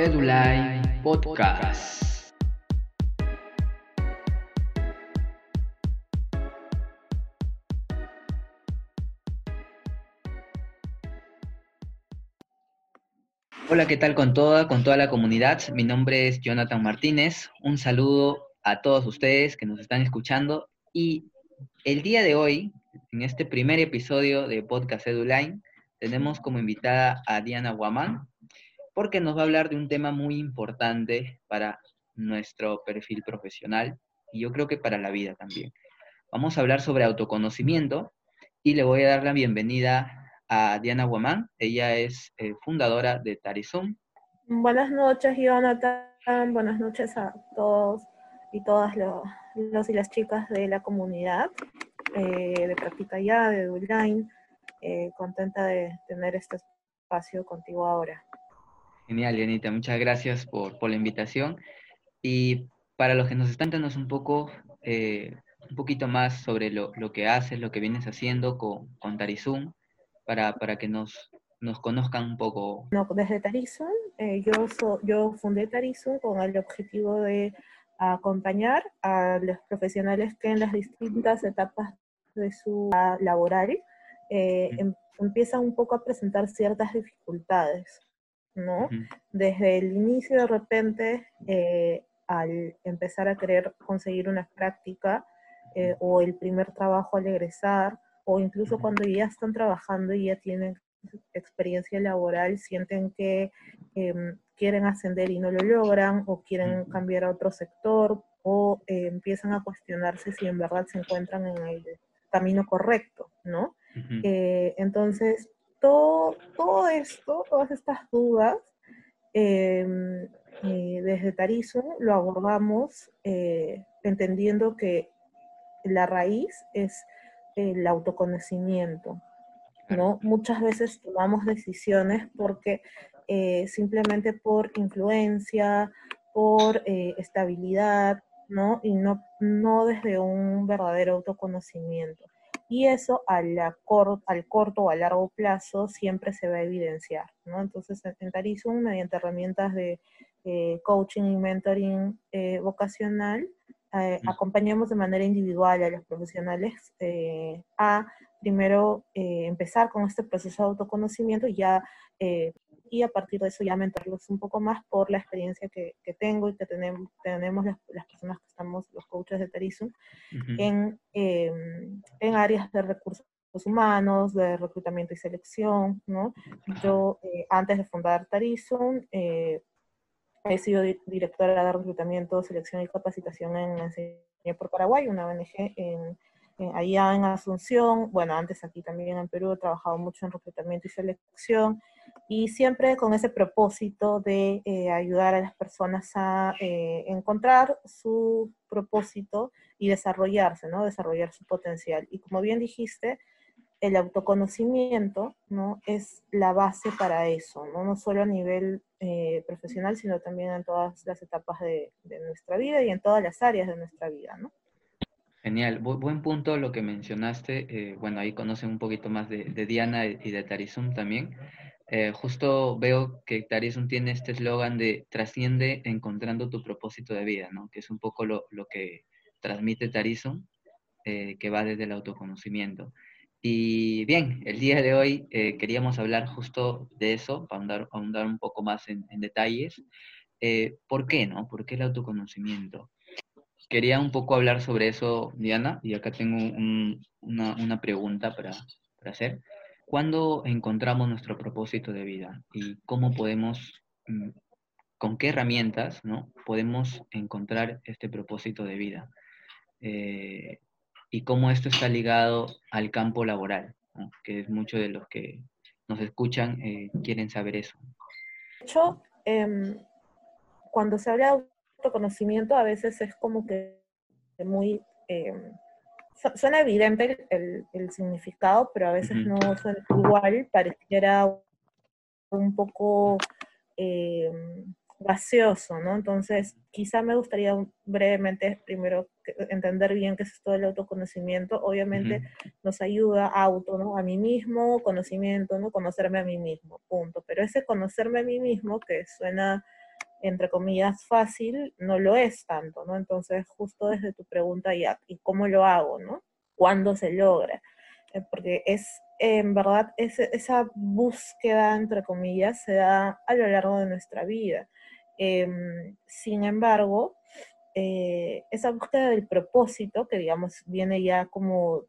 Edulai Podcast. Hola, ¿qué tal con toda, con toda la comunidad? Mi nombre es Jonathan Martínez. Un saludo a todos ustedes que nos están escuchando. Y el día de hoy, en este primer episodio de Podcast Eduline, tenemos como invitada a Diana Guamán, porque nos va a hablar de un tema muy importante para nuestro perfil profesional y yo creo que para la vida también. Vamos a hablar sobre autoconocimiento y le voy a dar la bienvenida a Diana Guamán. Ella es eh, fundadora de Tarizum. Buenas noches, Jonathan. Buenas noches a todos y todas los, y las chicas de la comunidad eh, de Práctica Ya, de Online. Eh, contenta de tener este espacio contigo ahora. Genial, Leonita, muchas gracias por, por, la invitación. Y para los que nos están dando un poco, eh, un poquito más sobre lo, lo, que haces, lo que vienes haciendo con, con Tarizum, para, para que nos, nos conozcan un poco. No, desde Tarizum, eh, yo, yo fundé Tarizum con el objetivo de acompañar a los profesionales que en las distintas etapas de su laboral eh, em, empiezan un poco a presentar ciertas dificultades. ¿No? Desde el inicio de repente, eh, al empezar a querer conseguir una práctica eh, o el primer trabajo al egresar, o incluso cuando ya están trabajando y ya tienen experiencia laboral, sienten que em, quieren ascender y no lo logran, o quieren cambiar a otro sector, o eh, empiezan a cuestionarse si en verdad se encuentran en el camino correcto, ¿no? entonces, todo, todo esto, todas estas dudas, em, eh, desde Tarizo lo abordamos eh, entendiendo que la raíz es el autoconocimiento. ¿no? Muchas veces tomamos decisiones porque eh, simplemente por influencia, por estabilidad, ¿no? Y no, no desde un verdadero autoconocimiento y eso al corto o a largo plazo siempre se va a evidenciar. ¿no? Entonces, en Tarizum, mediante herramientas de eh, coaching y mentoring eh, vocacional, eh, acompañamos de manera individual a los profesionales a primero empezar con este proceso de autoconocimiento y ya y a partir de eso ya mentorlos un poco más por la experiencia que, que tengo y que tenemos, tenemos las, las, personas que estamos, los coaches de Tarizum, en, em, en áreas de recursos humanos, de reclutamiento y selección, ¿no? Yo, eh, antes de fundar Tarizum, eh, he sido directora de reclutamiento, selección y capacitación en Enseñé por Paraguay, una ONG en allá en Asunción, bueno, antes aquí también en Perú he trabajado mucho en reclutamiento y selección y siempre con ese propósito de eh, ayudar a las personas a eh, encontrar su propósito y desarrollarse, ¿no? Desarrollar su potencial. Y como bien dijiste, el autoconocimiento, ¿no? Es la base para eso, ¿no? No solo a nivel eh, profesional, sino también en todas las etapas de, de nuestra vida y en todas las áreas de nuestra vida, ¿no? Genial, buen punto lo que mencionaste. Eh, bueno, ahí conocen un poquito más de, Diana y de Tarizum también. Eh, justo veo que Tarizum tiene este eslogan de trasciende encontrando tu propósito de vida, ¿no? Que es un poco lo, que transmite Tarizum, eh, que va desde el autoconocimiento. Y bien, el día de hoy queríamos hablar justo de eso, para ahondar, un poco más en, en detalles. ¿Por qué, no? ¿Por qué el autoconocimiento? quería un poco hablar sobre eso, Diana, y acá tengo una, pregunta para, hacer. ¿Cuándo encontramos nuestro propósito de vida y cómo podemos, mm, con qué herramientas, ¿no? podemos encontrar este propósito de vida? Eh, y cómo esto está ligado al campo laboral, que es mucho de los que nos escuchan eh, quieren saber eso. De hecho, em, cuando se habla autoconocimiento a veces es como que muy... Eh, suena evidente el, el, significado, pero a veces no suena igual, pareciera un poco eh, gaseoso, ¿no? Entonces, quizá me gustaría brevemente primero entender bien qué es esto del autoconocimiento. Obviamente nos ayuda a auto, ¿no? A mí mismo, conocimiento, ¿no? Conocerme a mí mismo, punto. Pero ese conocerme a mí mismo, que suena entre comillas, fácil, no lo es tanto, ¿no? Entonces, justo desde tu pregunta, ya, ¿y cómo lo hago, no? ¿Cuándo se logra? Eh, porque es, en verdad, esa búsqueda, entre comillas, se da a lo largo de nuestra vida. Em, sin embargo, eh, esa búsqueda del propósito, que digamos viene ya como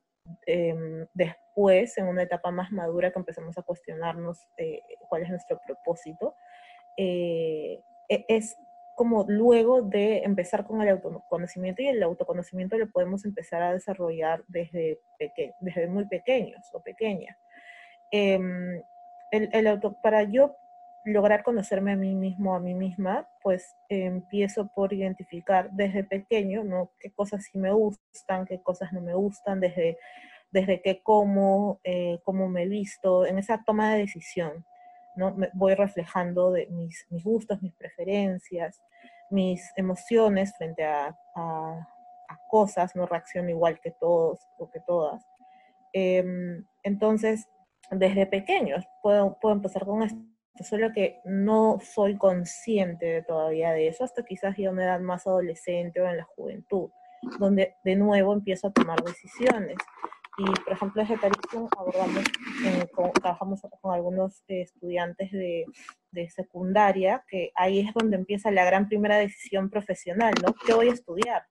em, después, en una etapa más madura, que empezamos a cuestionarnos eh, cuál es nuestro propósito, eh, es como luego de empezar con el autoconocimiento y el autoconocimiento lo podemos empezar a desarrollar desde, desde muy pequeños o pequeñas. Em, el, el auto, para yo lograr conocerme a mí mismo, a mí misma, pues empiezo por identificar desde pequeño, ¿no? Qué cosas sí me gustan, qué cosas no me gustan, desde, desde qué como, eh, cómo me visto, en esa toma de decisión, ¿no? Me voy reflejando de mis, gustos, mis preferencias, mis emociones frente a, cosas, no reacciono igual que todos o que todas. Em, entonces, desde pequeños puedo, puedo empezar con esto solo que no soy consciente todavía de eso hasta quizás ya una edad más adolescente o en la juventud, donde de nuevo empiezo a tomar decisiones. Y, por ejemplo, desde Tarismo abordamos, trabajamos con algunos estudiantes de, de, secundaria, que ahí es donde empieza la gran primera decisión profesional, ¿no? ¿Qué voy a estudiar?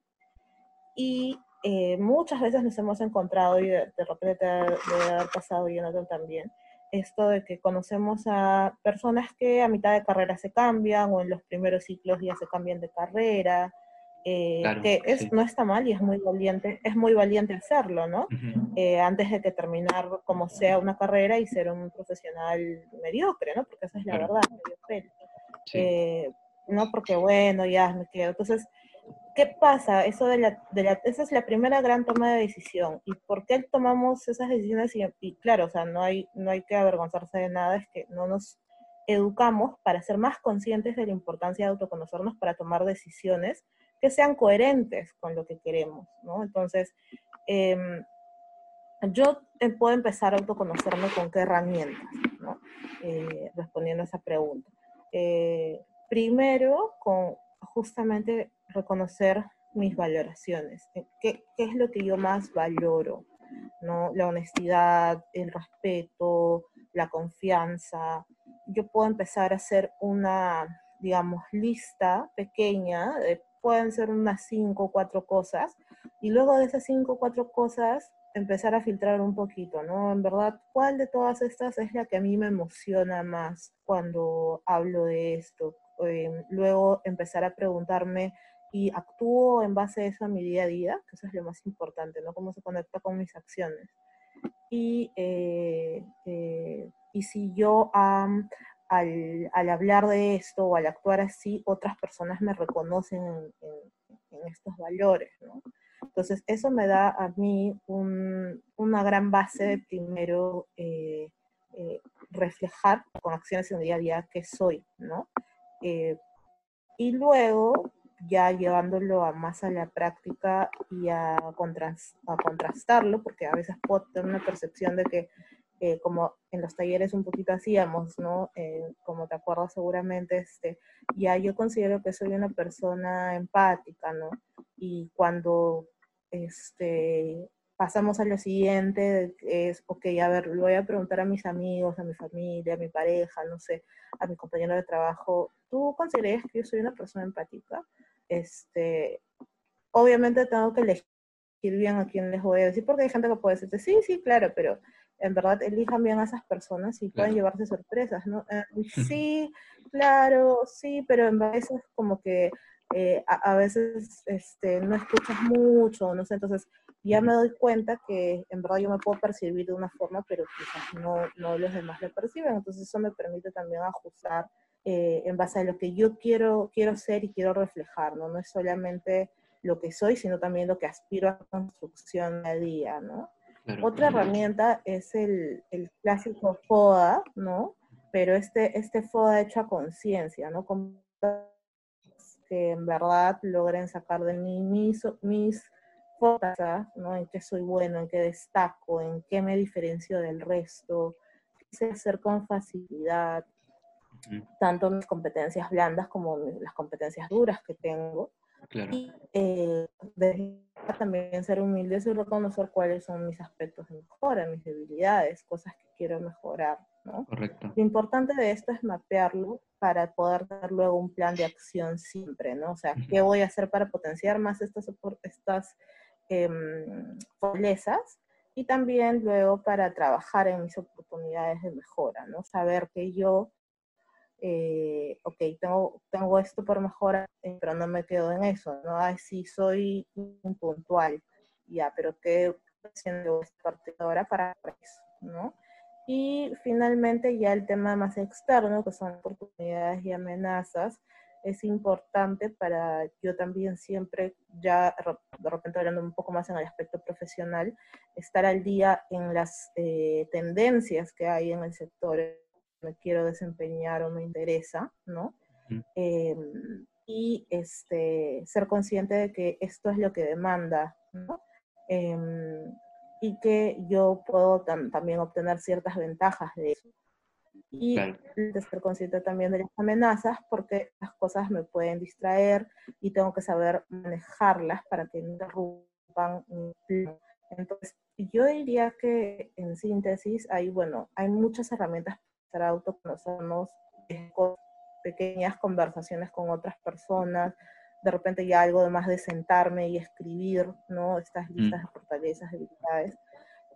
Y eh, muchas veces nos hemos encontrado, y de, repente debe haber pasado Jonathan también, esto de que conocemos a personas que a mitad de carrera se cambian o en los primeros ciclos ya se cambian de carrera, eh, que es, no está mal y es muy valiente, es muy valiente hacerlo, ¿no? Eh, antes de que terminar como sea una carrera y ser un profesional mediocre, ¿no? Porque esa es la verdad, mediocre. Eh, no porque, bueno, ya me quedo. Entonces, ¿qué pasa? Eso de la, de la, esa es la primera gran toma de decisión. ¿Y por qué tomamos esas decisiones? Y, claro, o sea, no hay, no hay que avergonzarse de nada, es que no nos educamos para ser más conscientes de la importancia de autoconocernos para tomar decisiones que sean coherentes con lo que queremos, ¿no? Entonces, em, yo eh, puedo empezar a autoconocerme con qué herramientas, ¿no? Eh, respondiendo a esa pregunta. Eh, primero, con justamente reconocer mis valoraciones. Eh, ¿Qué, ¿Qué, es lo que yo más valoro? ¿No? La honestidad, el respeto, la confianza. Yo puedo empezar a hacer una, digamos, lista pequeña, pueden ser unas cinco o cuatro cosas, y luego de esas cinco o cuatro cosas empezar a filtrar un poquito, ¿no? En verdad, ¿cuál de todas estas es la que a mí me emociona más cuando hablo de esto? Eh, luego empezar a preguntarme y actúo en base a eso a mi día a día, que eso es lo más importante, ¿no? Cómo se conecta con mis acciones. Y, eh, eh, y si yo al, al, hablar de esto o al actuar así, otras personas me reconocen en, estos valores. Entonces, eso me da a mí un, una gran base de primero reflejar con acciones en el día a día que soy, ¿no? Eh, y luego, ya llevándolo a más a la práctica y a, a contrastarlo, porque a veces puedo tener una percepción de que, eh, como en los talleres un poquito hacíamos, ¿no? Eh, como te acuerdas seguramente, este, ya yo considero que soy una persona empática, ¿no? Y cuando este, pasamos a lo siguiente, es, ok, a ver, le voy a preguntar a mis amigos, a mi familia, a mi pareja, no sé, a mi compañero de trabajo, ¿tú consideras que yo soy una persona empática? Este, obviamente tengo que elegir bien a quién les voy a decir, porque hay gente que puede decirte, sí, sí, claro, pero en verdad elijan bien a esas personas y pueden llevarse sorpresas, ¿no? Eh, sí, claro, sí, pero en veces como que eh, a, a, veces este, no escuchas mucho, no sé, entonces ya me doy cuenta que en verdad yo me puedo percibir de una forma, pero quizás no, no los demás lo perciben. Entonces eso me permite también ajustar eh, en base a lo que yo quiero, quiero ser y quiero reflejar, ¿no? No es solamente lo que soy, sino también lo que aspiro a construcción a día, ¿no? Otra herramienta es el, el, clásico FODA, ¿no? Pero este, este FODA hecho a conciencia, ¿no? que en verdad logren sacar de mí mis, mis ¿no? En qué soy bueno, en qué destaco, en qué me diferencio del resto, qué sé hacer con facilidad. tanto mis competencias blandas como las competencias duras que tengo. Y eh, también ser humildes y reconocer cuáles son mis aspectos de mejora, mis debilidades, cosas que quiero mejorar. ¿no? Correcto. Lo importante de esto es mapearlo para poder dar luego un plan de acción siempre, ¿no? O sea, ¿qué voy a hacer para potenciar más estas, estas em, fortalezas? Y también luego para trabajar en mis oportunidades de mejora, ¿no? Saber que yo eh, ok, tengo, tengo esto por mejorar, eh, pero no me quedo en eso, ¿no? Ay, sí, soy puntual, ya, pero ¿qué haciendo esta parte ahora para eso, ¿no? Y finalmente ya el tema más externo, que son oportunidades y amenazas, es importante para yo también siempre, ya de repente hablando un poco más en el aspecto profesional, estar al día en las eh, tendencias que hay en el sector me quiero desempeñar o me interesa, ¿no? Em, y este, ser consciente de que esto es lo que demanda, ¿no? Em, y que yo puedo también obtener ciertas ventajas de eso. Y de ser consciente también de las amenazas, porque las cosas me pueden distraer y tengo que saber manejarlas para que no interrumpan mi plan. Entonces, yo diría que en síntesis hay, bueno, hay muchas herramientas para autoconocernos, pequeñas conversaciones con otras personas, de repente ya algo de más de sentarme y escribir, ¿no? Estas mm. listas de fortalezas, debilidades,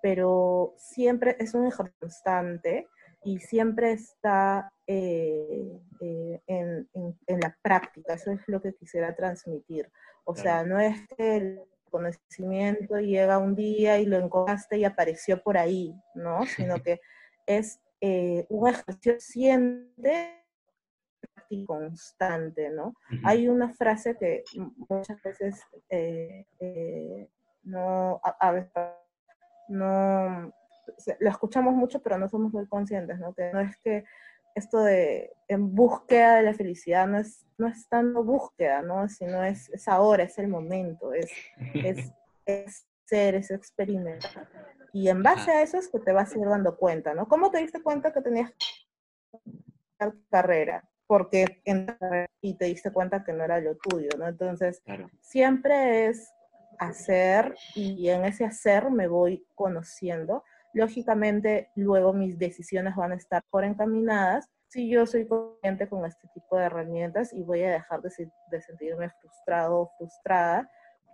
pero siempre es un ejercicio constante y siempre está eh, eh, en, en, la práctica, eso es lo que quisiera transmitir. O sea, no es que el conocimiento llega un día y lo encontraste y apareció por ahí, ¿no? Sino que es eh, un ejercicio siente y constante, ¿no? Hay una frase que muchas veces eh, eh, no, a, veces no, lo escuchamos mucho, pero no somos muy conscientes, ¿no? Que no es que esto de en búsqueda de la felicidad no es, no es tanto búsqueda, ¿no? Sino es, es ahora, es el momento, es, es, es ser, es experimentar. Y en base a eso es que te vas a ir dando cuenta, ¿no? ¿Cómo te diste cuenta que tenías carrera? Porque y te diste cuenta que no era lo tuyo, ¿no? Entonces, siempre es hacer y en ese hacer me voy conociendo. Lógicamente, luego mis decisiones van a estar por encaminadas si yo soy consciente con este tipo de herramientas y voy a dejar de, de sentirme frustrado o frustrada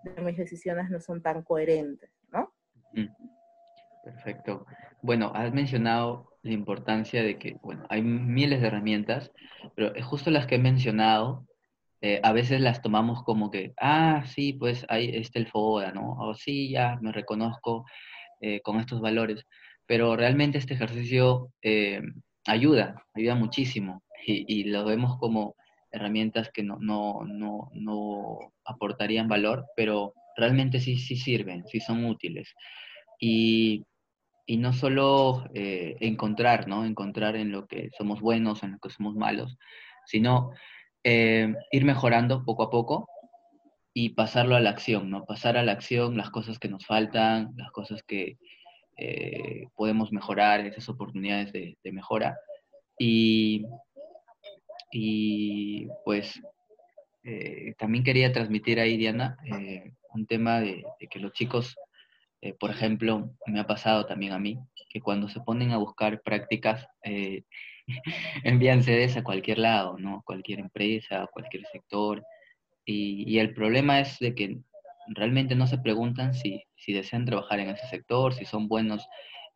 de mis decisiones no son tan coherentes, ¿no? Perfecto. Bueno, has mencionado la importancia de que, bueno, hay miles de herramientas, pero justo las que he mencionado, eh, a veces las tomamos como que, ah, sí, pues ahí está el FODA, ¿no? O sí, ya me reconozco eh, con estos valores, pero realmente este ejercicio eh, ayuda, ayuda muchísimo y, y, lo vemos como herramientas que no, no, no, no aportarían valor, pero realmente sí, sí sirven, sí son útiles. Y y no solo eh, encontrar, ¿no? Encontrar en lo que somos buenos, en lo que somos malos, sino eh, ir mejorando poco a poco y pasarlo a la acción, ¿no? Pasar a la acción las cosas que nos faltan, las cosas que eh, podemos mejorar, esas oportunidades de, mejora. Y, y pues también quería transmitir ahí, Diana, un tema de, que los chicos eh, por ejemplo, me ha pasado también a mí que cuando se ponen a buscar prácticas, eh, envían CDs a cualquier lado, ¿no? Cualquier empresa, cualquier sector. Y, el problema es de que realmente no se preguntan si, si, desean trabajar en ese sector, si son buenos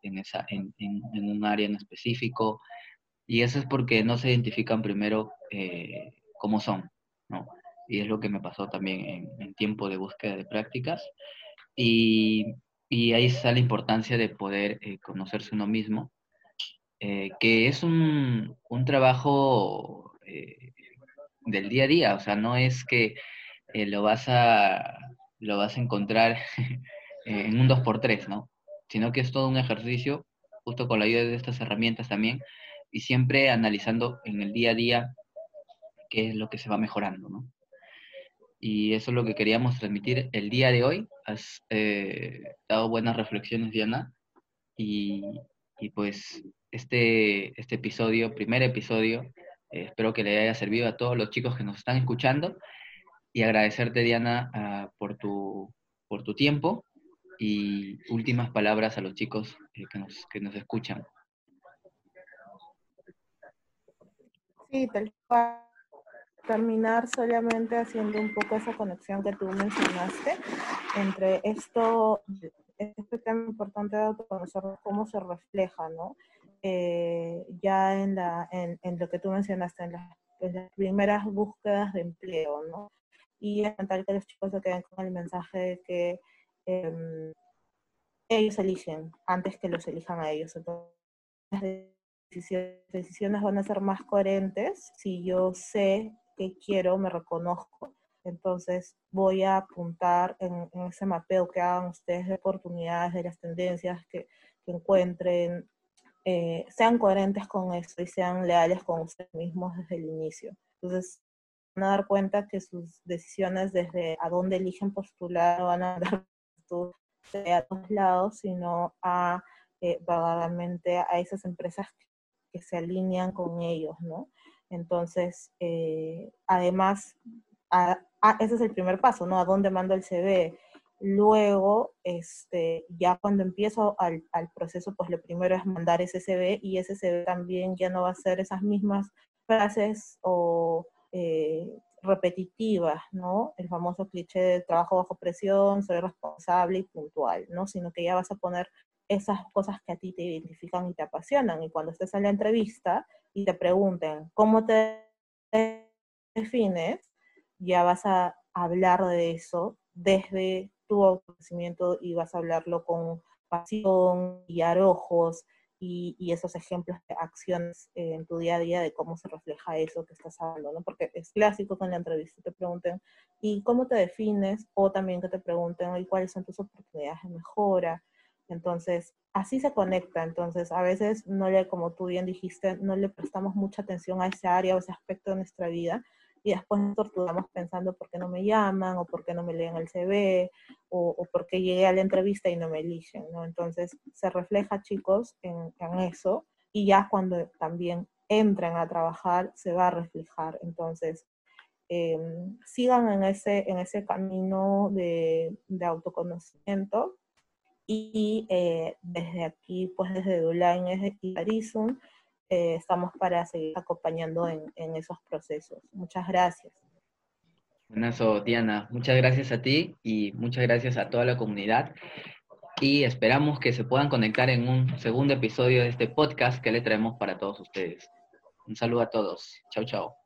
en, esa, en, en, un área en específico. Y eso es porque no se identifican primero eh, cómo son, ¿no? Y es lo que me pasó también en, tiempo de búsqueda de prácticas. Y y ahí está la importancia de poder eh, conocerse uno mismo, eh, que es un, trabajo eh, del día a día, o sea, no es que lo, vas a, lo vas a encontrar en un 2x3, ¿no? Sino que es todo un ejercicio, justo con la ayuda de estas herramientas también, y siempre analizando en el día a día qué es lo que se va mejorando, ¿no? Y eso es lo que queríamos transmitir el día de hoy. Has eh, dado buenas reflexiones, Diana. Y, y, pues este, este episodio, primer episodio, Eh, espero que le haya servido a todos los chicos que nos están escuchando y agradecerte, Diana, ah, por, tu, por tu tiempo y últimas palabras a los chicos eh, que, nos, que nos escuchan. Sí, tal terminar solamente haciendo un poco esa conexión que tú mencionaste entre esto, este tema importante de cómo se refleja, ¿no? Eh, ya en, la, en, en, lo que tú mencionaste, en las, primeras búsquedas de empleo, ¿no? Y es tal que los chicos se queden con el mensaje de que em, ellos eligen antes que los elijan a ellos. Entonces, decisiones van a ser más coherentes si yo sé que quiero, me reconozco. Entonces voy a apuntar en, ese mapeo que hagan ustedes de oportunidades, de las tendencias que, encuentren, eh, sean coherentes con eso y sean leales con ustedes mismos desde el inicio. Entonces van a dar cuenta que sus decisiones desde a dónde eligen postular van a dar a todos lados, sino a eh, a esas empresas que, se alinean con ellos, ¿no? Entonces, eh, además, ese es el primer paso, ¿no? ¿A dónde mando el CV? Luego, este, ya cuando empiezo al, proceso, pues lo primero es mandar ese CV y ese CV también ya no va a ser esas mismas frases o eh, repetitivas, ¿no? El famoso cliché de trabajo bajo presión, soy responsable y puntual, ¿no? Sino que ya vas a poner esas cosas que a ti te identifican y te apasionan. Y cuando estés en la entrevista y te pregunten cómo te defines, ya vas a hablar de eso desde tu autoconocimiento y vas a hablarlo con pasión y arrojos y, y, esos ejemplos de acciones en tu día a día de cómo se refleja eso que estás hablando. Porque es clásico que en la entrevista te pregunten, ¿y cómo te defines? O también que te pregunten, ¿y cuáles son tus oportunidades de mejora? Entonces, así se conecta. Entonces, a veces no le, como tú bien dijiste, no le prestamos mucha atención a ese área o ese aspecto de nuestra vida y después nos torturamos pensando por qué no me llaman o por qué no me leen el CV o, o por qué llegué a la entrevista y no me eligen, ¿no? Entonces, se refleja, chicos, en, eso y ya cuando también entren a trabajar se va a reflejar. Entonces, em, sigan en ese, en ese camino de, de autoconocimiento y eh, desde aquí, pues desde Dulain y Arizon, eh, estamos para seguir acompañando en, en, esos procesos. Muchas gracias. Buenazo, Diana. Muchas gracias a ti y muchas gracias a toda la comunidad. Y esperamos que se puedan conectar en un segundo episodio de este podcast que le traemos para todos ustedes. Un saludo a todos. Chao, chao.